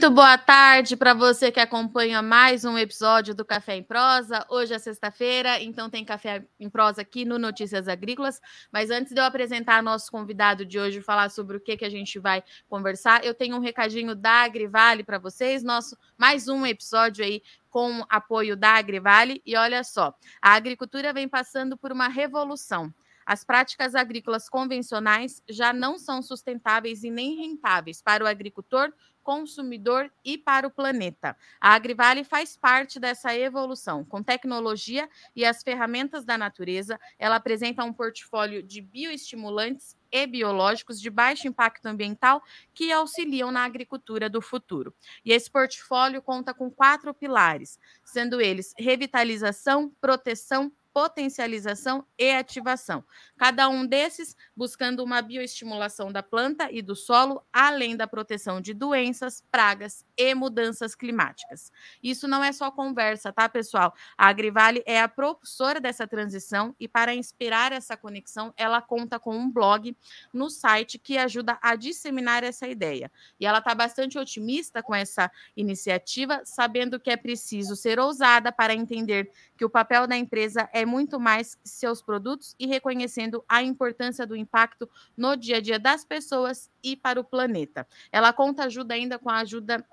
Muito boa tarde para você que acompanha mais um episódio do Café em Prosa. Hoje é sexta-feira, então tem Café em Prosa aqui no Notícias Agrícolas. Mas antes de eu apresentar nosso convidado de hoje, falar sobre o que, que a gente vai conversar, eu tenho um recadinho da Agrivale para vocês. Nosso mais um episódio aí com apoio da Agrivale. E olha só, a agricultura vem passando por uma revolução. As práticas agrícolas convencionais já não são sustentáveis e nem rentáveis para o agricultor, consumidor e para o planeta. A Agrivale faz parte dessa evolução. Com tecnologia e as ferramentas da natureza, ela apresenta um portfólio de bioestimulantes e biológicos de baixo impacto ambiental que auxiliam na agricultura do futuro. E esse portfólio conta com quatro pilares, sendo eles revitalização, proteção, potencialização e ativação. Cada um desses buscando uma bioestimulação da planta e do solo, além da proteção de doenças, pragas e mudanças climáticas. Isso não é só conversa, tá, pessoal? A Agrivale é a propulsora dessa transição e para inspirar essa conexão, ela conta com um blog no site que ajuda a disseminar essa ideia. E ela está bastante otimista com essa iniciativa, sabendo que é preciso ser ousada para entender que o papel da empresa é muito mais seus produtos e reconhecendo a importância do impacto no dia a dia das pessoas e para o planeta. Ela conta ajuda ainda com a ajuda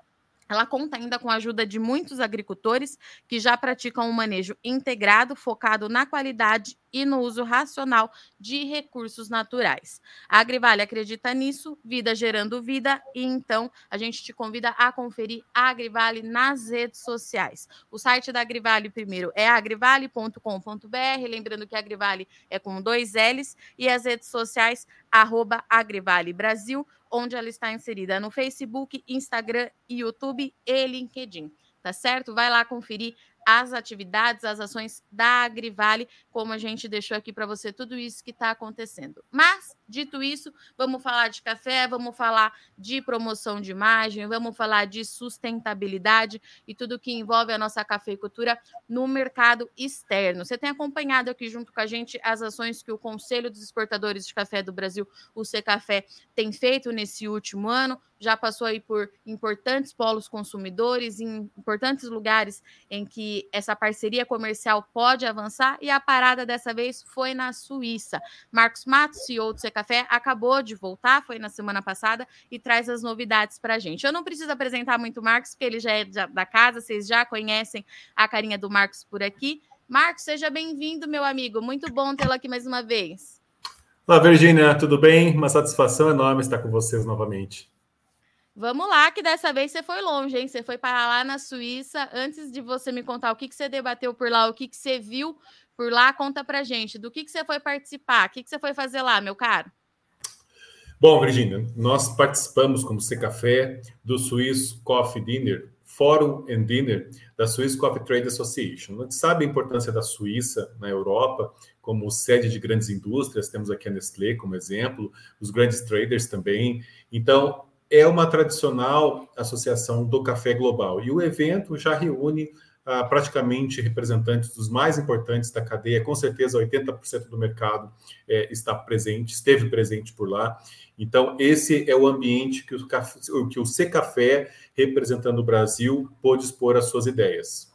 ela conta ainda com a ajuda de muitos agricultores que já praticam um manejo integrado, focado na qualidade e no uso racional de recursos naturais. A Agrivale acredita nisso, vida gerando vida, e então a gente te convida a conferir a Agrivale nas redes sociais. O site da Agrivale, primeiro, é agrivale.com.br, lembrando que a Agrivale é com dois L's, e as redes sociais, arroba Agrivale Brasil, onde ela está inserida no Facebook, Instagram, YouTube e LinkedIn. Tá certo? Vai lá conferir as atividades, as ações da Agrivale, como a gente deixou aqui para você tudo isso que está acontecendo. Mas, dito isso, vamos falar de café, vamos falar de promoção de imagem, vamos falar de sustentabilidade e tudo que envolve a nossa cafeicultura no mercado externo. Você tem acompanhado aqui junto com a gente as ações que o Conselho dos Exportadores de Café do Brasil, o Secafé, tem feito nesse último ano já passou aí por importantes polos consumidores, em importantes lugares em que essa parceria comercial pode avançar, e a parada dessa vez foi na Suíça. Marcos Matos, CEO do Café, acabou de voltar, foi na semana passada, e traz as novidades para a gente. Eu não preciso apresentar muito o Marcos, porque ele já é da casa, vocês já conhecem a carinha do Marcos por aqui. Marcos, seja bem-vindo, meu amigo. Muito bom tê-lo aqui mais uma vez. Olá, Virginia, tudo bem? Uma satisfação enorme estar com vocês novamente. Vamos lá, que dessa vez você foi longe, hein? Você foi para lá na Suíça. Antes de você me contar o que, que você debateu por lá, o que, que você viu por lá, conta pra gente. Do que, que você foi participar? O que, que você foi fazer lá, meu caro? Bom, Virginia, nós participamos como C Café do Swiss Coffee Dinner, Forum and Dinner da Swiss Coffee Trade Association. A gente sabe a importância da Suíça na Europa como sede de grandes indústrias, temos aqui a Nestlé como exemplo, os grandes traders também. Então, é uma tradicional associação do café global. E o evento já reúne ah, praticamente representantes dos mais importantes da cadeia, com certeza 80% do mercado é, está presente, esteve presente por lá. Então, esse é o ambiente que o, que o C Café, representando o Brasil, pôde expor as suas ideias.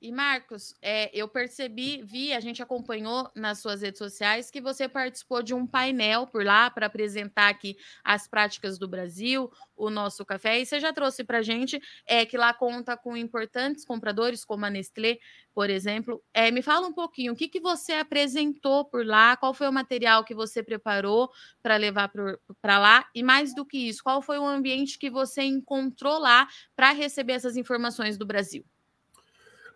E Marcos, é, eu percebi, vi, a gente acompanhou nas suas redes sociais que você participou de um painel por lá para apresentar aqui as práticas do Brasil, o nosso café. E você já trouxe para a gente é, que lá conta com importantes compradores, como a Nestlé, por exemplo. É, me fala um pouquinho, o que, que você apresentou por lá, qual foi o material que você preparou para levar para lá, e mais do que isso, qual foi o ambiente que você encontrou lá para receber essas informações do Brasil?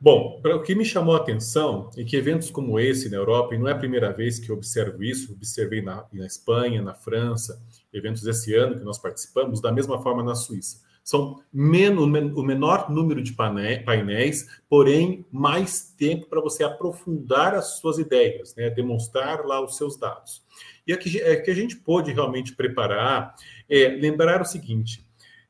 Bom, o que me chamou a atenção é que eventos como esse na Europa, e não é a primeira vez que eu observo isso, observei na, na Espanha, na França, eventos esse ano que nós participamos, da mesma forma na Suíça. São menos, o menor número de painéis, porém mais tempo para você aprofundar as suas ideias, né? demonstrar lá os seus dados. E aqui é que a gente pôde realmente preparar, é, lembrar o seguinte: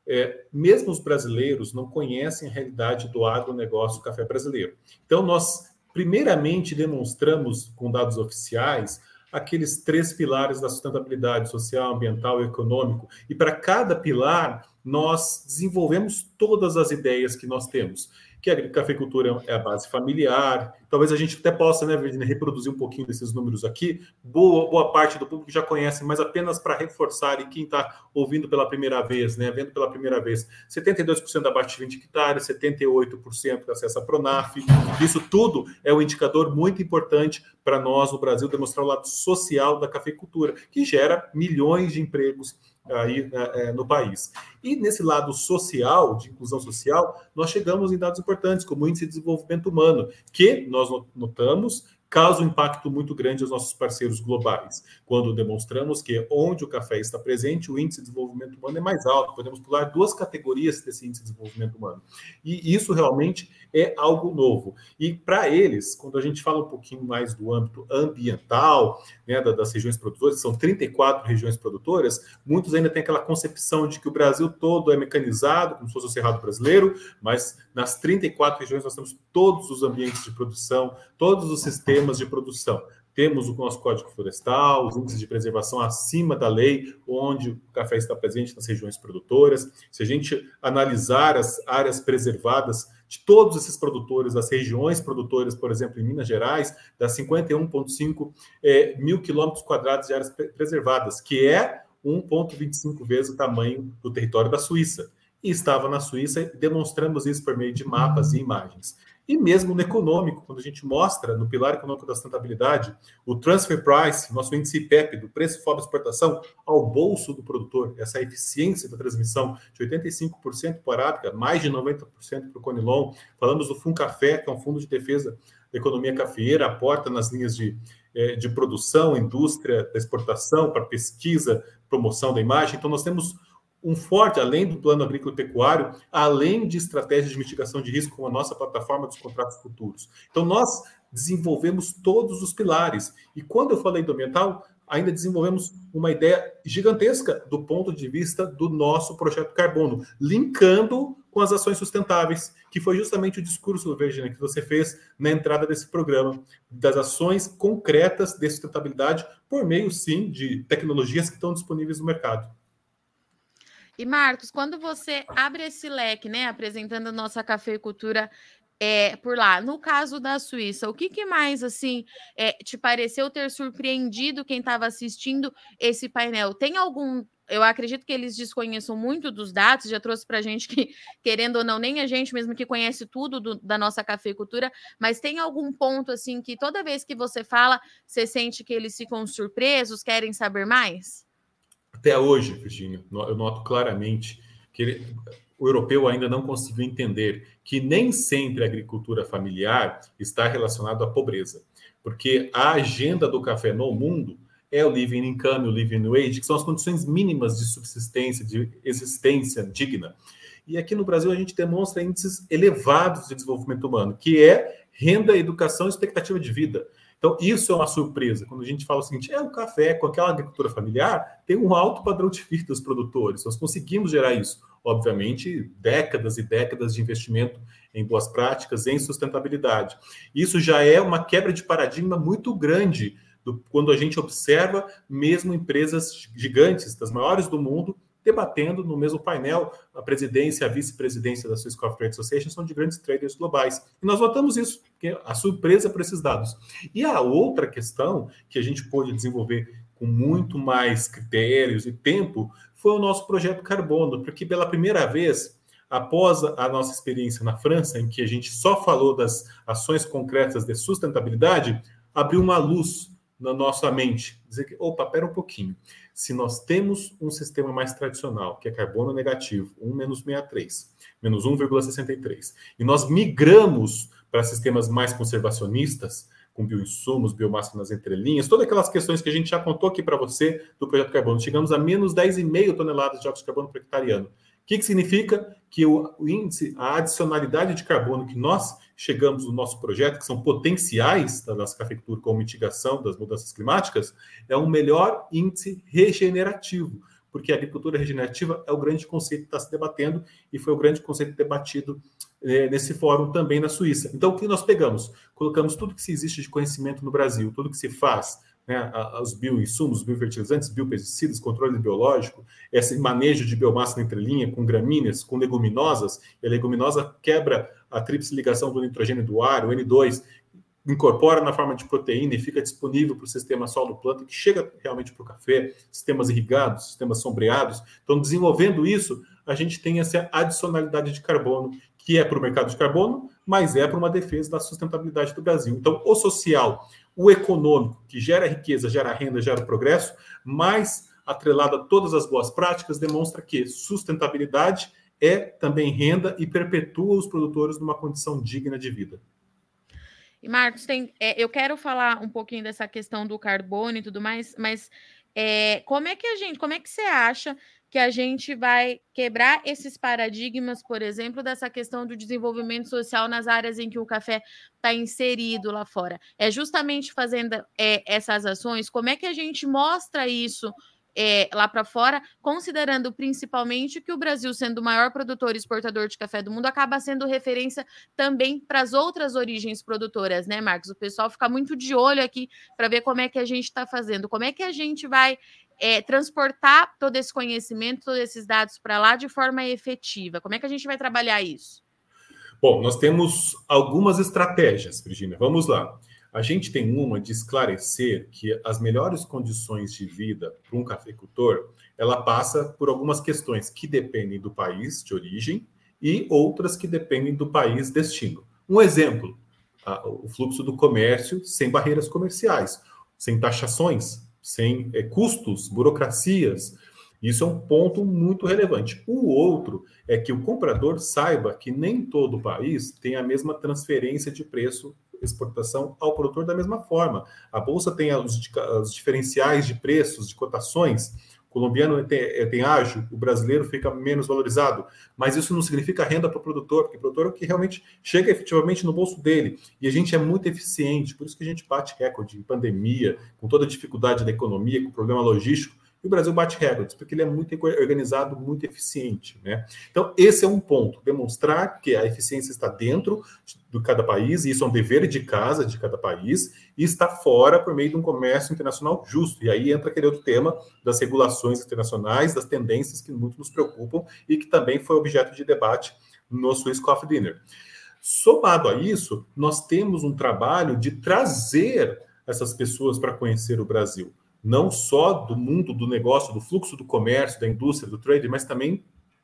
é, mesmo os brasileiros não conhecem a realidade do agronegócio do café brasileiro. Então, nós, primeiramente, demonstramos com dados oficiais aqueles três pilares da sustentabilidade social, ambiental e econômico, e para cada pilar nós desenvolvemos todas as ideias que nós temos que a cafeicultura é a base familiar. Talvez a gente até possa, né, Virginia, reproduzir um pouquinho desses números aqui. Boa, boa parte do público já conhece, mas apenas para reforçar, e quem está ouvindo pela primeira vez, né, vendo pela primeira vez, 72% abaixo de 20 hectares, 78% acesso à Pronaf. Isso tudo é um indicador muito importante para nós no Brasil demonstrar o lado social da cafeicultura, que gera milhões de empregos aí é, é, no país. E nesse lado social, de inclusão social, nós chegamos em dados importantes, como o índice de desenvolvimento humano, que nós notamos causa um impacto muito grande aos nossos parceiros globais, quando demonstramos que onde o café está presente, o índice de desenvolvimento humano é mais alto. Podemos pular duas categorias desse índice de desenvolvimento humano. E isso realmente é algo novo. E para eles, quando a gente fala um pouquinho mais do âmbito ambiental, né, das regiões produtoras, são 34 regiões produtoras, muitos ainda têm aquela concepção de que o Brasil todo é mecanizado, como se fosse o Cerrado brasileiro, mas nas 34 regiões nós temos todos os ambientes de produção, todos os sistemas de produção. Temos o nosso Código Florestal, os índices de preservação acima da lei, onde o café está presente nas regiões produtoras. Se a gente analisar as áreas preservadas de todos esses produtores, das regiões produtoras, por exemplo, em Minas Gerais, dá 51,5 é, mil quilômetros quadrados de áreas preservadas, que é 1,25 vezes o tamanho do território da Suíça. E estava na Suíça, demonstramos isso por meio de mapas e imagens. E mesmo no econômico, quando a gente mostra no pilar econômico da sustentabilidade o transfer price, nosso índice PEP, do preço fora exportação ao bolso do produtor, essa eficiência da transmissão de 85% para a Arábica, mais de 90% para o Conilon. Falamos do Funcafé, que é um fundo de defesa da economia cafeeira, aporta nas linhas de, eh, de produção, indústria da exportação, para pesquisa, promoção da imagem. Então, nós temos um forte, além do plano agrícola e pecuário, além de estratégias de mitigação de risco, como a nossa plataforma dos contratos futuros. Então, nós desenvolvemos todos os pilares. E quando eu falei do ambiental, ainda desenvolvemos uma ideia gigantesca do ponto de vista do nosso projeto carbono, linkando com as ações sustentáveis, que foi justamente o discurso, Virginia, que você fez na entrada desse programa, das ações concretas de sustentabilidade por meio, sim, de tecnologias que estão disponíveis no mercado. E Marcos, quando você abre esse leque, né, apresentando a nossa cafeicultura é, por lá, no caso da Suíça, o que, que mais assim é, te pareceu ter surpreendido quem estava assistindo esse painel? Tem algum eu acredito que eles desconheçam muito dos dados, já trouxe para a gente que, querendo ou não, nem a gente mesmo que conhece tudo do, da nossa cafeicultura, mas tem algum ponto assim que toda vez que você fala, você sente que eles ficam surpresos, querem saber mais? Até hoje, Virginia, eu noto claramente que ele, o europeu ainda não conseguiu entender que nem sempre a agricultura familiar está relacionada à pobreza, porque a agenda do café no mundo é o living income, o living wage, que são as condições mínimas de subsistência, de existência digna. E aqui no Brasil a gente demonstra índices elevados de desenvolvimento humano, que é renda, educação e expectativa de vida. Então, isso é uma surpresa. Quando a gente fala o seguinte, é o café com aquela agricultura familiar tem um alto padrão de vida dos produtores. Nós conseguimos gerar isso. Obviamente, décadas e décadas de investimento em boas práticas, em sustentabilidade. Isso já é uma quebra de paradigma muito grande do, quando a gente observa mesmo empresas gigantes, das maiores do mundo, debatendo no mesmo painel. A presidência e a vice-presidência da Swiss Coffee Trade Association são de grandes traders globais. E nós notamos isso, que a surpresa por esses dados. E a outra questão que a gente pôde desenvolver com muito mais critérios e tempo foi o nosso projeto Carbono, porque pela primeira vez após a nossa experiência na França, em que a gente só falou das ações concretas de sustentabilidade, abriu uma luz na nossa mente. Dizer que, opa, pera um pouquinho. Se nós temos um sistema mais tradicional, que é carbono negativo, 1 menos 63, menos 1,63, e nós migramos para sistemas mais conservacionistas, com bioinsumos, biomassa nas entrelinhas, todas aquelas questões que a gente já contou aqui para você do projeto carbono. Chegamos a menos 10,5 toneladas de óxido de carbono por hectare ano. O que, que significa? Que o, índice, a adicionalidade de carbono que nós chegamos no nosso projeto, que são potenciais da nossa cafeicultura com mitigação das mudanças climáticas, é um melhor índice regenerativo, porque a agricultura regenerativa é o grande conceito que está se debatendo e foi o grande conceito debatido é, nesse fórum também na Suíça. Então, o que nós pegamos? Colocamos tudo que se existe de conhecimento no Brasil, tudo que se faz né, os bioinsumos, biofertilizantes, biopesticidas, controle biológico, esse manejo de biomassa na entrelinha com gramíneas, com leguminosas, e a leguminosa quebra a tríplice ligação do nitrogênio do ar, o N2, incorpora na forma de proteína e fica disponível para o sistema solo-planta, que chega realmente para o café, sistemas irrigados, sistemas sombreados. Então, desenvolvendo isso, a gente tem essa adicionalidade de carbono, que é para o mercado de carbono, mas é para uma defesa da sustentabilidade do Brasil. Então, o social, o econômico, que gera riqueza, gera renda, gera progresso, mais atrelado a todas as boas práticas, demonstra que sustentabilidade é também renda e perpetua os produtores numa condição digna de vida. E Marcos, tem, é, eu quero falar um pouquinho dessa questão do carbono e tudo mais, mas é, como é que a gente, como é que você acha que a gente vai quebrar esses paradigmas, por exemplo, dessa questão do desenvolvimento social nas áreas em que o café está inserido lá fora. É justamente fazendo é, essas ações, como é que a gente mostra isso é, lá para fora, considerando principalmente que o Brasil, sendo o maior produtor e exportador de café do mundo, acaba sendo referência também para as outras origens produtoras, né, Marcos? O pessoal fica muito de olho aqui para ver como é que a gente está fazendo, como é que a gente vai é, transportar todo esse conhecimento, todos esses dados para lá de forma efetiva? Como é que a gente vai trabalhar isso? Bom, nós temos algumas estratégias, Virginia. Vamos lá. A gente tem uma de esclarecer que as melhores condições de vida para um cafeicultor, ela passa por algumas questões que dependem do país de origem e outras que dependem do país destino. Um exemplo, o fluxo do comércio sem barreiras comerciais, sem taxações, sem é, custos, burocracias. Isso é um ponto muito relevante. O outro é que o comprador saiba que nem todo país tem a mesma transferência de preço exportação ao produtor da mesma forma. A bolsa tem os, os diferenciais de preços, de cotações. O colombiano tem, é, tem ágio, o brasileiro fica menos valorizado. Mas isso não significa renda para o produtor, porque o produtor é o que realmente chega efetivamente no bolso dele. E a gente é muito eficiente, por isso que a gente bate recorde em pandemia, com toda a dificuldade da economia, com o problema logístico e o Brasil bate recordes, porque ele é muito organizado, muito eficiente. Né? Então, esse é um ponto, demonstrar que a eficiência está dentro de cada país, e isso é um dever de casa de cada país, e está fora por meio de um comércio internacional justo. E aí entra aquele outro tema das regulações internacionais, das tendências que muito nos preocupam e que também foi objeto de debate no Swiss Coffee Dinner. Somado a isso, nós temos um trabalho de trazer essas pessoas para conhecer o Brasil não só do mundo do negócio, do fluxo do comércio, da indústria, do trade, mas também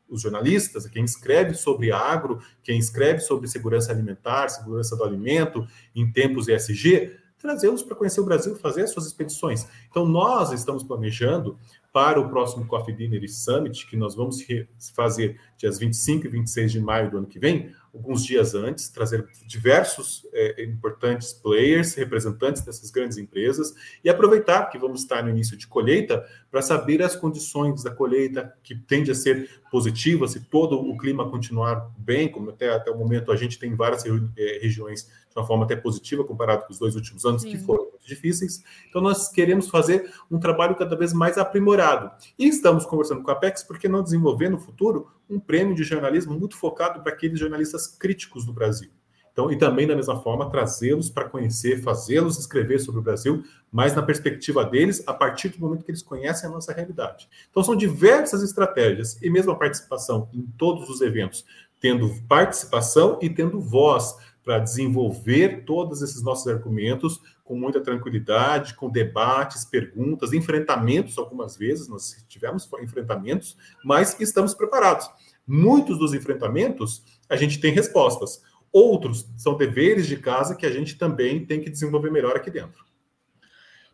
os jornalistas, quem escreve sobre agro, quem escreve sobre segurança alimentar, segurança do alimento em tempos ESG, trazê-los para conhecer o Brasil, fazer as suas expedições. Então, nós estamos planejando para o próximo Coffee Dinner Summit, que nós vamos fazer dias 25 e 26 de maio do ano que vem, alguns dias antes, trazer diversos é, importantes players, representantes dessas grandes empresas, e aproveitar que vamos estar no início de colheita para saber as condições da colheita, que tende a ser positiva, se todo o clima continuar bem, como até, até o momento a gente tem várias é, regiões de uma forma até positiva comparado com os dois últimos anos, Sim. que foram muito difíceis. Então, nós queremos fazer um trabalho cada vez mais aprimorado. E estamos conversando com a Apex porque não desenvolver no futuro um prêmio de jornalismo muito focado para aqueles jornalistas críticos do Brasil. Então, e também, da mesma forma, trazê-los para conhecer, fazê-los escrever sobre o Brasil, mas na perspectiva deles, a partir do momento que eles conhecem a nossa realidade. Então, são diversas estratégias, e mesmo a participação em todos os eventos, tendo participação e tendo voz para desenvolver todos esses nossos argumentos com muita tranquilidade, com debates, perguntas, enfrentamentos, algumas vezes nós tivemos enfrentamentos, mas estamos preparados. Muitos dos enfrentamentos a gente tem respostas, outros são deveres de casa que a gente também tem que desenvolver melhor aqui dentro.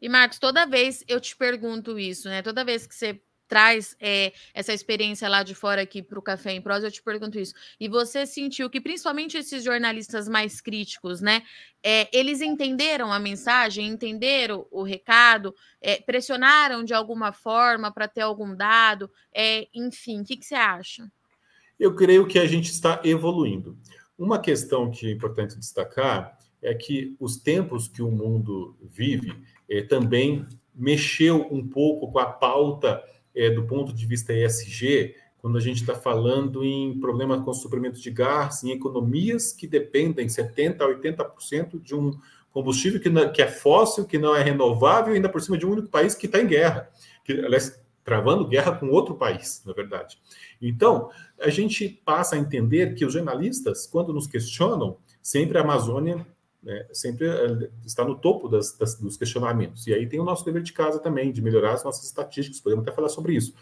E Marcos, toda vez eu te pergunto isso, né? Toda vez que você traz é, essa experiência lá de fora aqui para o Café em Prosa, eu te pergunto isso. E você sentiu que, principalmente esses jornalistas mais críticos, né, é, eles entenderam a mensagem, entenderam o recado, é, pressionaram de alguma forma para ter algum dado, enfim, o que, que você acha? Eu creio que a gente está evoluindo. Uma questão que é importante destacar é que os tempos que o mundo vive também mexeu um pouco com a pauta é, do ponto de vista ESG, quando a gente está falando em problemas com suprimento de gás, em economias que dependem 70% a 80% de um combustível que, não, que é fóssil, que não é renovável, ainda por cima de um único país que está em guerra, que, aliás, travando guerra com outro país, na verdade. Então, a gente passa a entender que os jornalistas, quando nos questionam, sempre a Amazônia né, sempre eh, está no topo das, das, dos questionamentos. E aí tem o nosso dever de casa também, de melhorar as nossas estatísticas, podemos até falar sobre isso.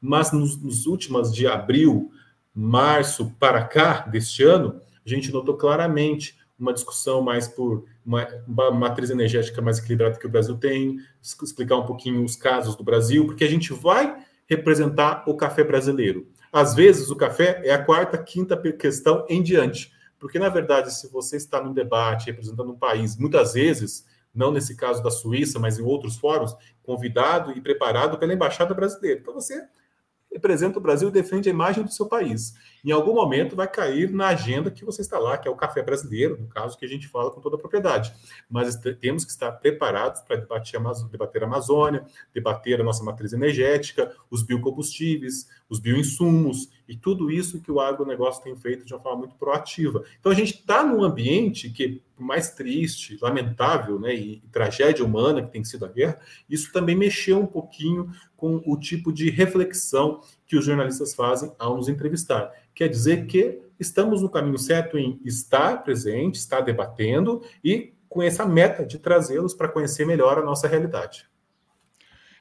Mas nos, nos últimos de abril, março para cá deste ano, a gente notou claramente uma discussão mais por uma, uma, matriz energética mais equilibrada que o Brasil tem, explicar um pouquinho os casos do Brasil, porque a gente vai representar o café brasileiro. Às vezes, o café é a quarta, quinta questão em diante. Porque, na verdade, se você está num debate representando um país, muitas vezes, não nesse caso da Suíça, mas em outros fóruns, convidado e preparado pela Embaixada Brasileira. Então, você representa o Brasil e defende a imagem do seu país. Em algum momento vai cair na agenda que você está lá, que é o café brasileiro, no caso que a gente fala com toda a propriedade. Mas temos que estar preparados para debater, debater a Amazônia, debater a nossa matriz energética, os biocombustíveis, os bioinsumos e tudo isso que o agronegócio tem feito de uma forma muito proativa. Então a gente está num ambiente que, por mais triste, lamentável, né, e, e tragédia humana que tem sido a guerra, isso também mexeu um pouquinho com o tipo de reflexão que os jornalistas fazem ao nos entrevistar. Quer dizer que estamos no caminho certo em estar presente, estar debatendo e com essa meta de trazê-los para conhecer melhor a nossa realidade.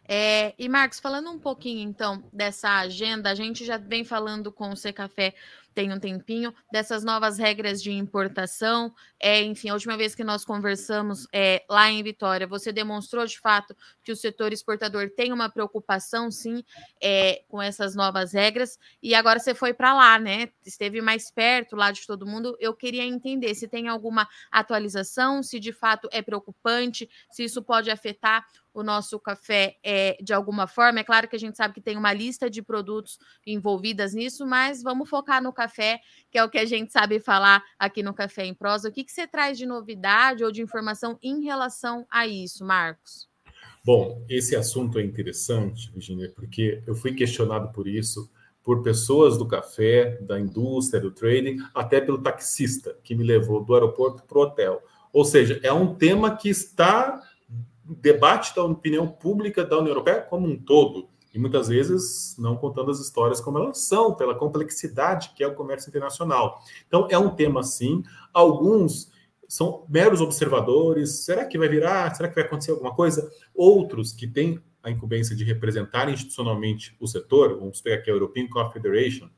É, e Marcos, falando um pouquinho então dessa agenda, a gente já vem falando com o C Café tem um tempinho, dessas novas regras de importação. É, enfim, a última vez que nós conversamos é, lá em Vitória, você demonstrou de fato que o setor exportador tem uma preocupação, sim, é, com essas novas regras. E agora você foi para lá, né? Esteve mais perto lá de todo mundo. Eu queria entender se tem alguma atualização, se de fato é preocupante, se isso pode afetar o nosso café é, de alguma forma. É claro que a gente sabe que tem uma lista de produtos envolvidas nisso, mas vamos focar no café, que é o que a gente sabe falar aqui no Café em Prosa. O que, que você traz de novidade ou de informação em relação a isso, Marcos? Bom, esse assunto é interessante, Virginia, porque eu fui questionado por isso por pessoas do café, da indústria, do trading, até pelo taxista que me levou do aeroporto para o hotel. Ou seja, é um tema que está debate da opinião pública da União Europeia como um todo. E muitas vezes não contando as histórias como elas são, pela complexidade que é o comércio internacional. Então, é um tema, sim. Alguns são meros observadores. Será que vai virar? Será que vai acontecer alguma coisa? Outros que têm a incumbência de representar institucionalmente o setor, vamos pegar aqui a European Coffee Federation,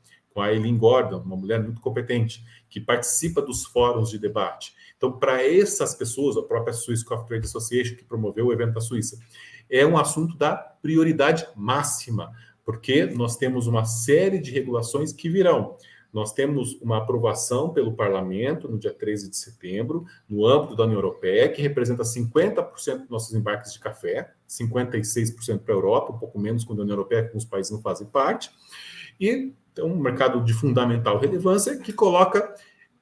Eileen Gordon, uma mulher muito competente, que participa dos fóruns de debate. Então, para essas pessoas, a própria Swiss Coffee Trade Association, que promoveu o evento da Suíça, é um assunto da prioridade máxima, porque nós temos uma série de regulações que virão. Nós temos uma aprovação pelo parlamento no dia 13 de setembro, no âmbito da União Europeia, que representa 50% dos nossos embarques de café, 56% para a Europa, um pouco menos quando a União Europeia, os países não fazem parte. E é um mercado de fundamental relevância que coloca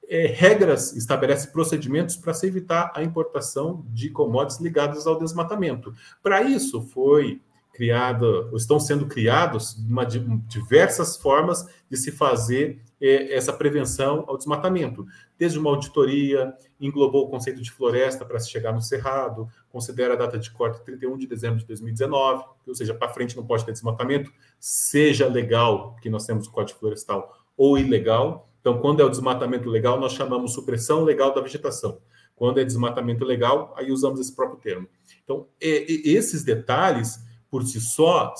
é, regras, estabelece procedimentos para se evitar a importação de commodities ligadas ao desmatamento. Para isso, foi criada, estão sendo criados uma, diversas formas de se fazer essa prevenção ao desmatamento. Desde uma auditoria, englobou o conceito de floresta para se chegar no cerrado, considera a data de corte 31 de dezembro de 2019, ou seja, para frente não pode ter desmatamento, seja legal, que nós temos o Código Florestal, ou ilegal, então, quando é o desmatamento legal, nós chamamos supressão legal da vegetação. Quando é desmatamento legal, aí usamos esse próprio termo. Então, esses detalhes, por si só,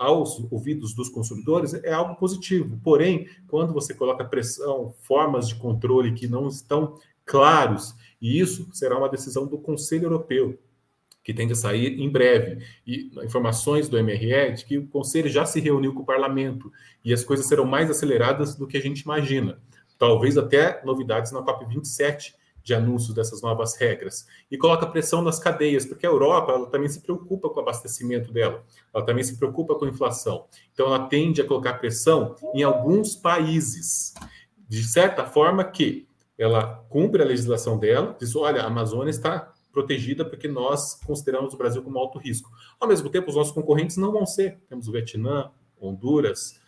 aos ouvidos dos consumidores, é algo positivo. Porém, quando você coloca pressão, formas de controle que não estão claros, e isso será uma decisão do Conselho Europeu, que tem que sair em breve. E informações do MRE de que o Conselho já se reuniu com o Parlamento e as coisas serão mais aceleradas do que a gente imagina. Talvez até novidades na COP27 de anúncios dessas novas regras. E coloca pressão nas cadeias, porque a Europa ela também se preocupa com o abastecimento dela, ela também se preocupa com a inflação. Então ela tende a colocar pressão em alguns países, de certa forma que ela cumpre a legislação dela, diz: olha, a Amazônia está protegida porque nós consideramos o Brasil como alto risco. Ao mesmo tempo, os nossos concorrentes não vão ser. Temos o Vietnã, Honduras,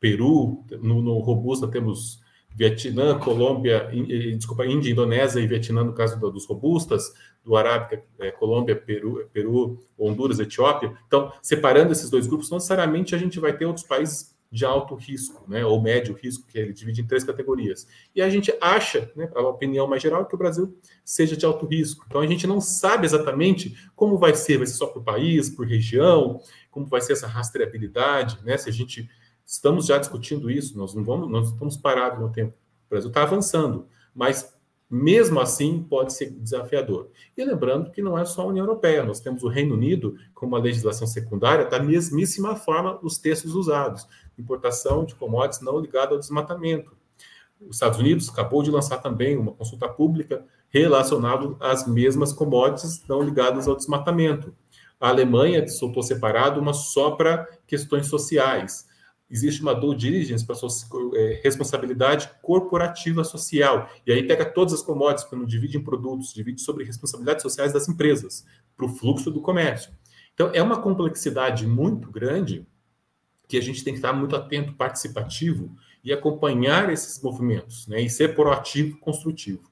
Peru, no, no Robusta temos Vietnã, Colômbia, desculpa, Índia, Indonésia e Vietnã, no caso dos robustas, do Arábica, é, Colômbia, Peru, Peru, Honduras, Etiópia. Então, separando esses dois grupos, não necessariamente a gente vai ter outros países de alto risco, né, ou médio risco, que ele divide em três categorias. E a gente acha, né, a opinião mais geral, que o Brasil seja de alto risco. Então a gente não sabe exatamente como vai ser, vai ser só por país, por região, como vai ser essa rastreabilidade, né? Se a gente estamos já discutindo isso, nós não vamos, nós estamos parados no tempo. O Brasil está avançando, mas mesmo assim pode ser desafiador. E lembrando que não é só a União Europeia, nós temos o Reino Unido com uma legislação secundária da mesmíssima forma os textos usados importação de commodities não ligada ao desmatamento. Os Estados Unidos acabou de lançar também uma consulta pública relacionada às mesmas commodities não ligadas ao desmatamento. A Alemanha soltou separado uma só para questões sociais. Existe uma due diligence para é, responsabilidade corporativa social. E aí pega todas as commodities, não divide em produtos, divide sobre responsabilidades sociais das empresas, para o fluxo do comércio. Então, é uma complexidade muito grande que a gente tem que estar muito atento, participativo e acompanhar esses movimentos, né? E ser proativo, construtivo.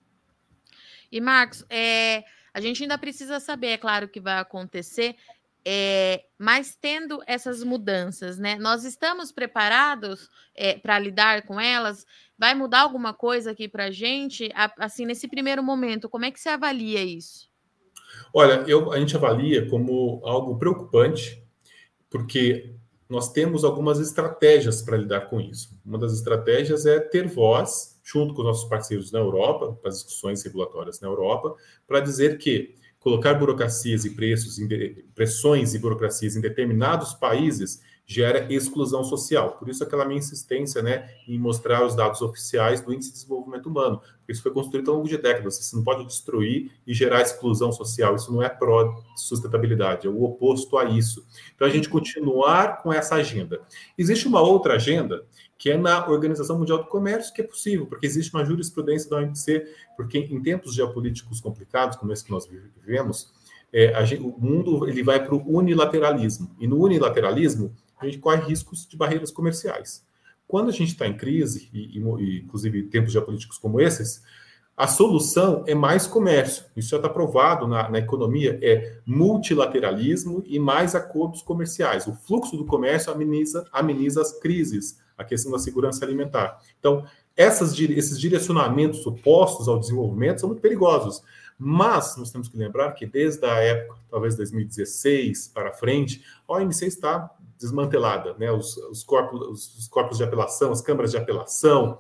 E Marcos, é, a gente ainda precisa saber, é claro, o que vai acontecer, é, mas tendo essas mudanças, né? Nós estamos preparados é, para lidar com elas? Vai mudar alguma coisa aqui para a gente? Assim, nesse primeiro momento, como é que você avalia isso? Olha, eu, a gente avalia como algo preocupante, porque nós temos algumas estratégias para lidar com isso. Uma das estratégias é ter voz, junto com os nossos parceiros na Europa, para as discussões regulatórias na Europa, para dizer que colocar burocracias e preços, pressões e burocracias em determinados países gera exclusão social. Por isso aquela minha insistência né, em mostrar os dados oficiais do Índice de Desenvolvimento Humano. Isso foi construído ao longo de décadas. Você não pode destruir e gerar exclusão social. Isso não é pró-sustentabilidade, é o oposto a isso. Então, a gente continuar com essa agenda. Existe uma outra agenda que é na Organização Mundial do Comércio, que é possível, porque existe uma jurisprudência da OMC, porque em tempos geopolíticos complicados, como esse que nós vivemos, é, gente, o mundo ele vai para o unilateralismo. E no unilateralismo, a gente corre riscos de barreiras comerciais. Quando a gente está em crise, e, e, inclusive tempos geopolíticos como esses, a solução é mais comércio. Isso já está provado na, na, economia, é multilateralismo e mais acordos comerciais. O fluxo do comércio ameniza, ameniza as crises, a questão da segurança alimentar. Então, essas, esses direcionamentos opostos ao desenvolvimento são muito perigosos. Mas nós temos que lembrar que desde a época, talvez 2016 para frente, a OMC está desmantelada, né? Os, os, corpos, os corpos de apelação, as câmaras de apelação,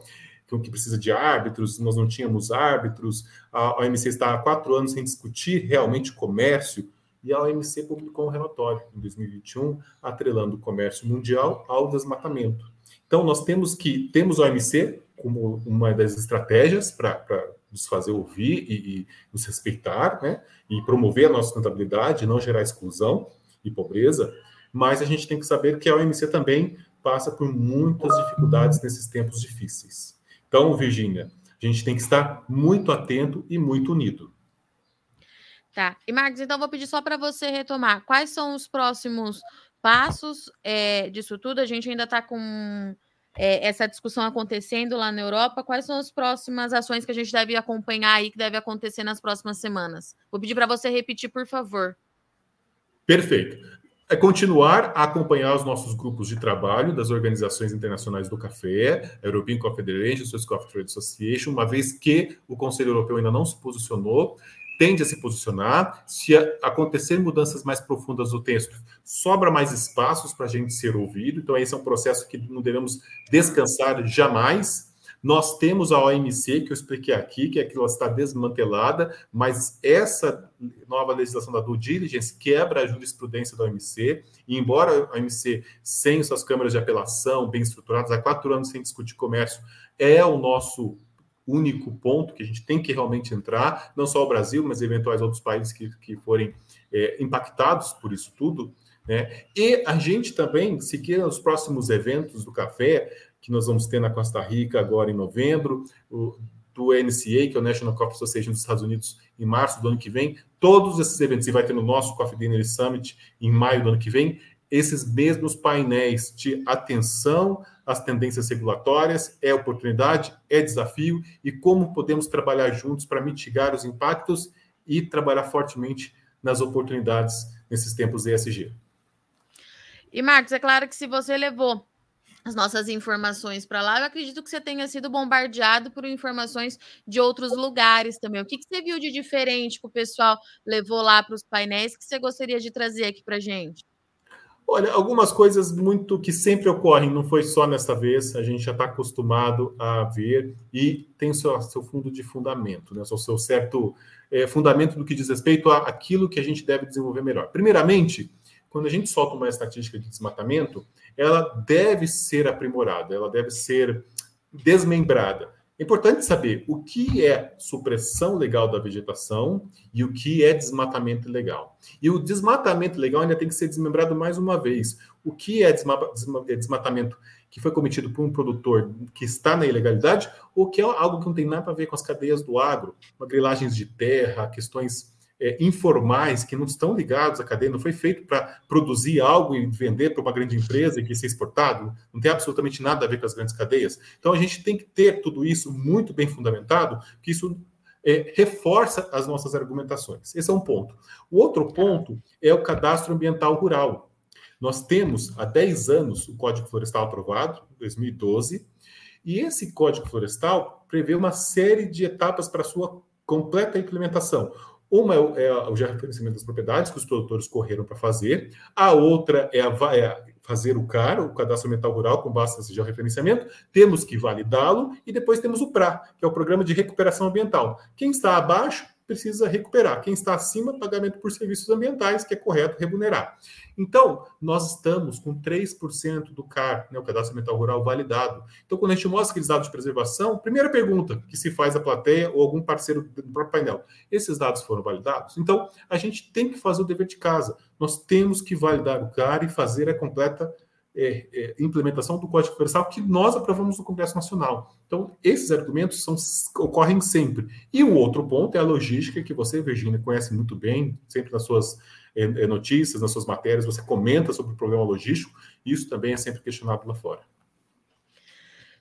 que precisa de árbitros, nós não tínhamos árbitros, a OMC está há quatro anos sem discutir realmente comércio, e a OMC publicou um relatório em 2021 atrelando o comércio mundial ao desmatamento. Então, nós temos que temos a OMC como uma das estratégias para nos fazer ouvir e, e, nos respeitar, né? E promover a nossa sustentabilidade, não gerar exclusão e pobreza, mas a gente tem que saber que a OMC também passa por muitas dificuldades nesses tempos difíceis. Então, Virginia, a gente tem que estar muito atento e muito unido. Tá. E Marcos, então vou pedir só para você retomar. Quais são os próximos passos é, disso tudo? A gente ainda está com é, essa discussão acontecendo lá na Europa. Quais são as próximas ações que a gente deve acompanhar aí, que deve acontecer nas próximas semanas? Vou pedir para você repetir, por favor. Perfeito é continuar a acompanhar os nossos grupos de trabalho das organizações internacionais do café, European Coffee Federation, Swiss Coffee Trade Association, uma vez que o Conselho Europeu ainda não se posicionou, tende a se posicionar. Se acontecer mudanças mais profundas no texto, sobra mais espaços para a gente ser ouvido. Então, esse é um processo que não devemos descansar jamais. Nós temos a OMC, que eu expliquei aqui, que é ela está desmantelada, mas essa nova legislação da due diligence quebra a jurisprudência da OMC, e embora a OMC, sem suas câmaras de apelação bem estruturadas, há quatro anos sem discutir comércio, é o nosso único ponto que a gente tem que realmente entrar, não só o Brasil, mas eventuais outros países que, que forem é, impactados por isso tudo, né? E a gente também, seguir os próximos eventos do café, que nós vamos ter na Costa Rica agora em novembro, o, do NCA, que é o National Coffee Association dos Estados Unidos, em março do ano que vem. Todos esses eventos, e vai ter no nosso Coffee Dinner Summit em maio do ano que vem, esses mesmos painéis de atenção às tendências regulatórias, é oportunidade, é desafio, e como podemos trabalhar juntos para mitigar os impactos e trabalhar fortemente nas oportunidades nesses tempos ESG. E, Marcos, é claro que se você levou as nossas informações para lá, eu acredito que você tenha sido bombardeado por informações de outros lugares também. O que, que você viu de diferente que o pessoal levou lá para os painéis que você gostaria de trazer aqui para gente? Olha, algumas coisas muito que sempre ocorrem, não foi só nesta vez, a gente já está acostumado a ver e tem seu, seu fundo de fundamento, né? o seu certo é, fundamento do que diz respeito àquilo que a gente deve desenvolver melhor. Primeiramente, quando a gente solta uma estatística de desmatamento, ela deve ser aprimorada, ela deve ser desmembrada. É importante saber o que é supressão legal da vegetação e o que é desmatamento ilegal. E o desmatamento legal ainda tem que ser desmembrado mais uma vez. O que é desmatamento que foi cometido por um produtor que está na ilegalidade ou que é algo que não tem nada a ver com as cadeias do agro, grilagens de terra, questões é, informais que não estão ligados à cadeia, não foi feito para produzir algo e vender para uma grande empresa e que ser exportado, não tem absolutamente nada a ver com as grandes cadeias. Então a gente tem que ter tudo isso muito bem fundamentado, que isso é, reforça as nossas argumentações. Esse é um ponto. O outro ponto é o cadastro ambiental rural. Nós temos há 10 anos o Código Florestal aprovado, 2012, e esse Código Florestal prevê uma série de etapas para sua completa implementação. Uma é, é o georreferenciamento das propriedades, que os produtores correram para fazer. A outra é, a, é fazer o CAR, o Cadastro Ambiental Rural, com base nesse georreferenciamento. Temos que validá-lo. E depois temos o PRA, que é o Programa de Recuperação Ambiental. Quem está abaixo precisa recuperar. Quem está acima, pagamento por serviços ambientais, que é correto remunerar. Então, nós estamos com 3% do CAR, né, o Cadastro Ambiental Rural, validado. Então, quando a gente mostra aqueles dados de preservação, primeira pergunta que se faz à plateia ou algum parceiro do próprio painel, esses dados foram validados? Então, a gente tem que fazer o dever de casa. Nós temos que validar o CAR e fazer a completa é, é, implementação do Código Florestal que nós aprovamos no Congresso Nacional. Então, esses argumentos são, ocorrem sempre. E o outro ponto é a logística, que você, Virginia, conhece muito bem, sempre nas suas é, é notícias, nas suas matérias, você comenta sobre o problema logístico, isso também é sempre questionado lá fora.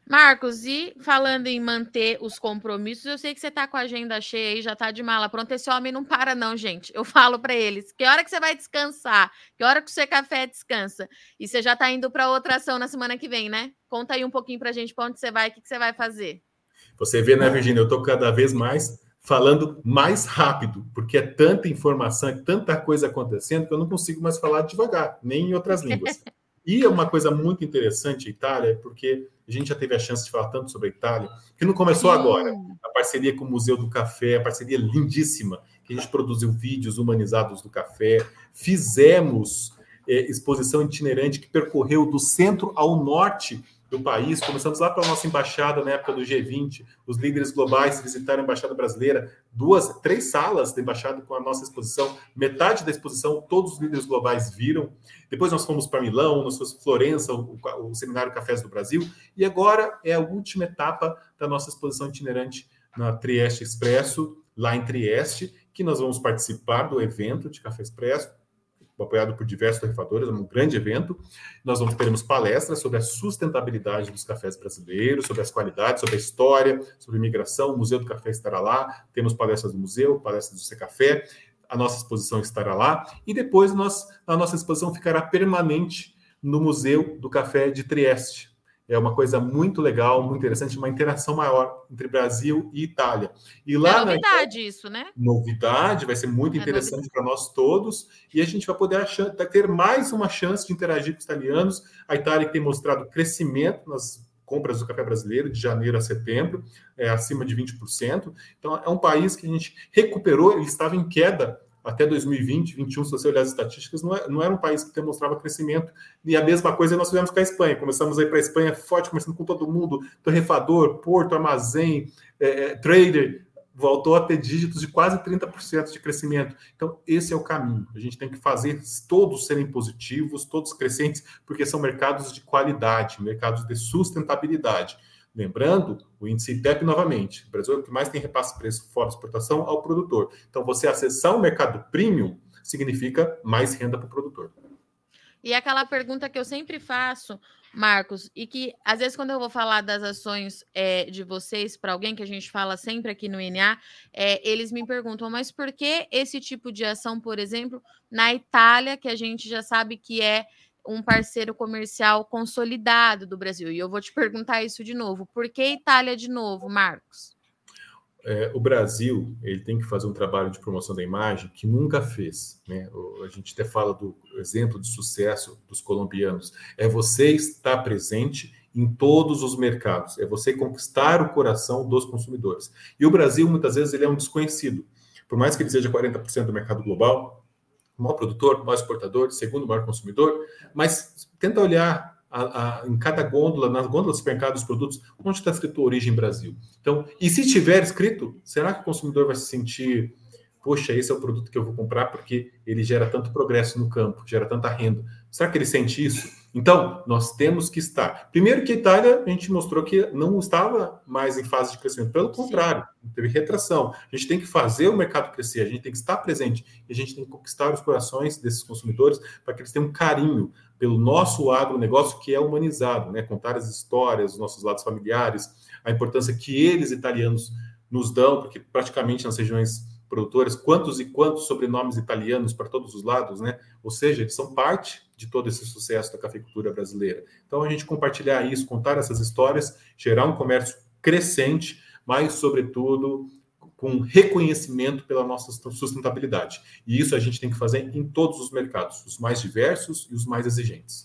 Marcos, e falando em manter os compromissos, eu sei que você está com a agenda cheia aí, já está de mala pronta. Esse homem não para, não, gente. Eu falo para eles: que hora que você vai descansar? Que hora que o seu café descansa? E você já está indo para outra ação na semana que vem, né? Conta aí um pouquinho para a gente para onde você vai, o que, que você vai fazer. Você vê, né, Virginia? Eu estou cada vez mais falando mais rápido, porque é tanta informação, é tanta coisa acontecendo que eu não consigo mais falar devagar, nem em outras línguas. E é uma coisa muito interessante, Itália, porque a gente já teve a chance de falar tanto sobre a Itália, que não começou Sim. agora. A parceria com o Museu do Café, a parceria lindíssima, que a gente produziu vídeos humanizados do café, fizemos é, exposição itinerante que percorreu do centro ao norte do país. Começamos lá pela nossa embaixada na época do G20, os líderes globais visitaram a embaixada brasileira, duas, três salas da embaixada com a nossa exposição, metade da exposição todos os líderes globais viram. Depois nós fomos para Milão, nós fomos Florença, o, o, o Seminário Cafés do Brasil, e agora é a última etapa da nossa exposição itinerante na Trieste Expresso, lá em Trieste, que nós vamos participar do evento de Café Expresso, apoiado por diversos tarifadores, é um grande evento. Nós vamos teremos palestras sobre a sustentabilidade dos cafés brasileiros, sobre as qualidades, sobre a história, sobre imigração. O Museu do Café estará lá. Temos palestras do museu, palestras do C Café. A nossa exposição estará lá. E depois nós, a nossa exposição ficará permanente no Museu do Café de Trieste, é uma coisa muito legal, muito interessante, uma interação maior entre Brasil e Itália. E lá é novidade na... isso, né? Novidade, vai ser muito é interessante para nós todos, e a gente vai poder ter mais uma chance de interagir com os italianos. A Itália tem mostrado crescimento nas compras do café brasileiro de janeiro a setembro, é, acima de 20%. Então, é um país que a gente recuperou, ele estava em queda até 2020, 2021, se você olhar as estatísticas, não, é, não era um país que demonstrava crescimento. E a mesma coisa nós fizemos com a Espanha. Começamos aí para a Espanha forte, começando com todo mundo, torrefador, porto, armazém, é, é trader, voltou a ter dígitos de quase 30% de crescimento. Então, esse é o caminho. A gente tem que fazer todos serem positivos, todos crescentes, porque são mercados de qualidade, mercados de sustentabilidade. Lembrando, o índice ITEP novamente. O Brasil é o que mais tem repasse de preço fora exportação ao produtor. Então, você acessar o mercado premium significa mais renda para o produtor. E aquela pergunta que eu sempre faço, Marcos, e que às vezes quando eu vou falar das ações é, de vocês para alguém que a gente fala sempre aqui no INA, é, eles me perguntam, mas por que esse tipo de ação, por exemplo, na Itália, que a gente já sabe que é um parceiro comercial consolidado do Brasil? E eu vou te perguntar isso de novo. Por que Itália de novo, Marcos? É, o Brasil ele tem que fazer um trabalho de promoção da imagem que nunca fez. Né? A gente até fala do exemplo de sucesso dos colombianos. É você estar presente em todos os mercados. É você conquistar o coração dos consumidores. E o Brasil, muitas vezes, ele é um desconhecido. Por mais que ele seja 40% do mercado global, o maior produtor, o maior exportador, segundo maior consumidor, mas tenta olhar a, a, em cada gôndola, nas gôndolas do supermercado dos produtos, onde está escrito Origem Brasil. Então, e se tiver escrito, será que o consumidor vai se sentir, poxa, esse é o produto que eu vou comprar porque ele gera tanto progresso no campo, gera tanta renda? Será que ele sente isso? Então, nós temos que estar. Primeiro que a Itália, a gente mostrou que não estava mais em fase de crescimento. Pelo contrário, teve retração. A gente tem que fazer o mercado crescer, a gente tem que estar presente, e a gente tem que conquistar os corações desses consumidores para que eles tenham um carinho pelo nosso agronegócio que é humanizado, né? Contar as histórias, os nossos lados familiares, a importância que eles, italianos, nos dão, porque praticamente nas regiões produtoras, quantos e quantos sobrenomes italianos para todos os lados, né? Ou seja, eles são parte de todo esse sucesso da cafeicultura brasileira. Então, a gente compartilhar isso, contar essas histórias, gerar um comércio crescente, mas, sobretudo, com reconhecimento pela nossa sustentabilidade. E isso a gente tem que fazer em todos os mercados, os mais diversos e os mais exigentes.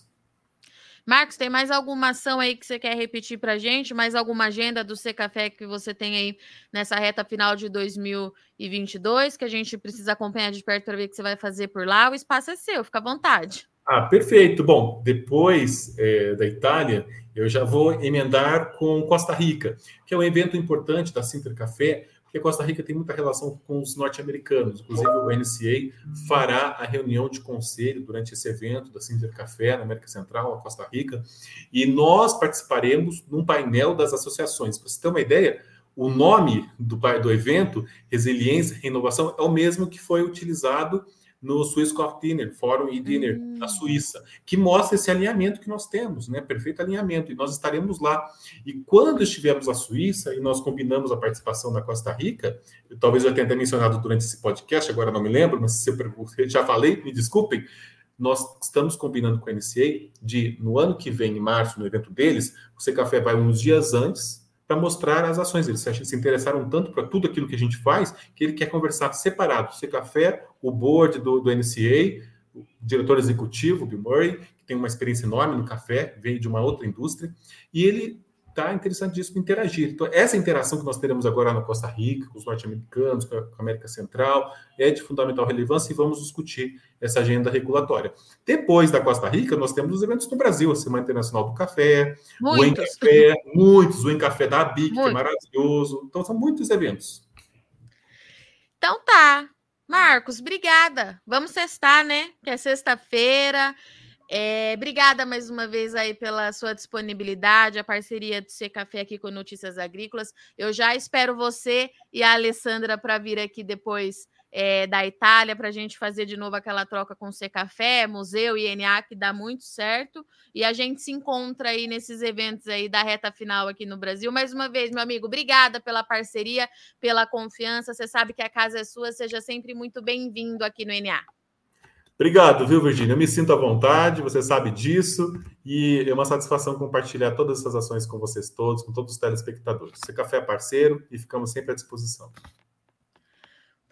Marcos, tem mais alguma ação aí que você quer repetir para a gente? Mais alguma agenda do C Café que você tem aí nessa reta final de 2022 que a gente precisa acompanhar de perto para ver o que você vai fazer por lá? O espaço é seu, fica à vontade. Ah, perfeito. Bom, depois é, da Itália, eu já vou emendar com Costa Rica, que é um evento importante da Sinter Café, porque Costa Rica tem muita relação com os norte-americanos. Inclusive, o NCA fará a reunião de conselho durante esse evento da Sinter Café na América Central, a Costa Rica, e nós participaremos num painel das associações. Para você ter uma ideia, o nome do, do evento, Resiliência e Inovação, é o mesmo que foi utilizado no Swiss Coffee Dinner, Fórum e Dinner uhum. na Suíça, que mostra esse alinhamento que nós temos, né? Perfeito alinhamento, e nós estaremos lá. E quando estivermos na Suíça e nós combinamos a participação da Costa Rica, eu, talvez eu tenha até mencionado durante esse podcast, agora não me lembro, mas se eu já falei, me desculpem, nós estamos combinando com a NCA de, no ano que vem, em março, no evento deles, o C Café vai uns dias antes para mostrar as ações. Eles se interessaram tanto para tudo aquilo que a gente faz que ele quer conversar separado. Ser café, o board do, do NCA, o diretor executivo, Bill Murray, que tem uma experiência enorme no café, veio de uma outra indústria, e ele está interessantíssimo interagir. Então, essa interação que nós teremos agora na Costa Rica, com os norte-americanos, com a América Central, é de fundamental relevância e vamos discutir essa agenda regulatória. Depois da Costa Rica, nós temos os eventos no Brasil, a Semana Internacional do Café, muitos. o Em Café, muitos, o Em Café da ABIC, que é maravilhoso. Então, são muitos eventos. Então tá. Marcos, obrigada. Vamos sextar, né? Que é sexta-feira. É, obrigada mais uma vez aí pela sua disponibilidade, a parceria do C Café aqui com Notícias Agrícolas. Eu já espero você e a Alessandra para vir aqui depois é, da Itália para a gente fazer de novo aquela troca com o C Café, Museu e INA, que dá muito certo. E a gente se encontra aí nesses eventos aí da reta final aqui no Brasil. Mais uma vez, meu amigo, obrigada pela parceria, pela confiança. Você sabe que a casa é sua, seja sempre muito bem-vindo aqui no NA. Obrigado, viu, Virginia? Eu me sinto à vontade, você sabe disso, e é uma satisfação compartilhar todas essas ações com vocês todos, com todos os telespectadores. Você café é parceiro e ficamos sempre à disposição.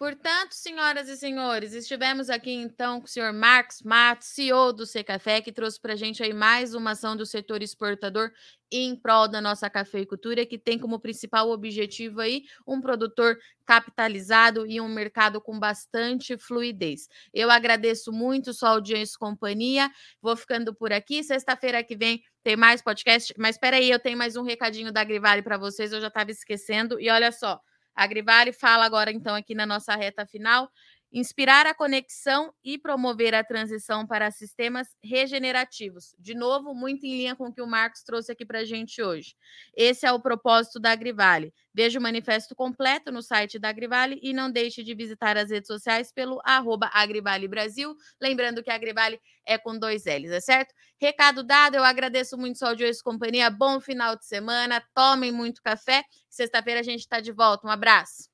Portanto, senhoras e senhores, estivemos aqui então com o senhor Marcos Matos, CEO do Secafé, que trouxe para a gente aí mais uma ação do setor exportador em prol da nossa cafeicultura, que tem como principal objetivo aí um produtor capitalizado e um mercado com bastante fluidez. Eu agradeço muito sua audiência e companhia. Vou ficando por aqui. Sexta-feira que vem tem mais podcast, mas espera aí, eu tenho mais um recadinho da Grivale para vocês, eu já estava esquecendo. E olha só, a Grivale fala agora, então, aqui na nossa reta final, inspirar a conexão e promover a transição para sistemas regenerativos. De novo, muito em linha com o que o Marcos trouxe aqui para a gente hoje. Esse é o propósito da Agrivale. Veja o manifesto completo no site da Agrivale e não deixe de visitar as redes sociais pelo arroba Agrivale Brasil. Lembrando que a Agrivale é com dois L's, é certo? Recado dado, eu agradeço muito sua audiência e companhia. Bom final de semana, tomem muito café. Sexta-feira a gente está de volta. Um abraço.